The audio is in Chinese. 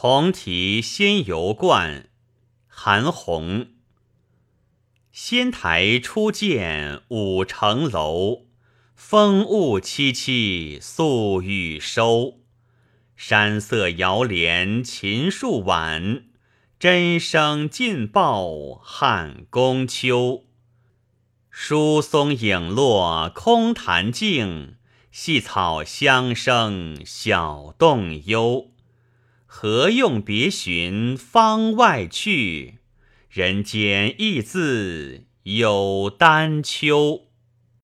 同题仙游观，韩翃。仙台初见五城楼，风物凄凄宿雨收。山色遥怜秦树晚，真声尽报汉宫秋。疏松影落空潭静，细草香生小洞幽。何用别寻方外去？人间亦自有丹丘。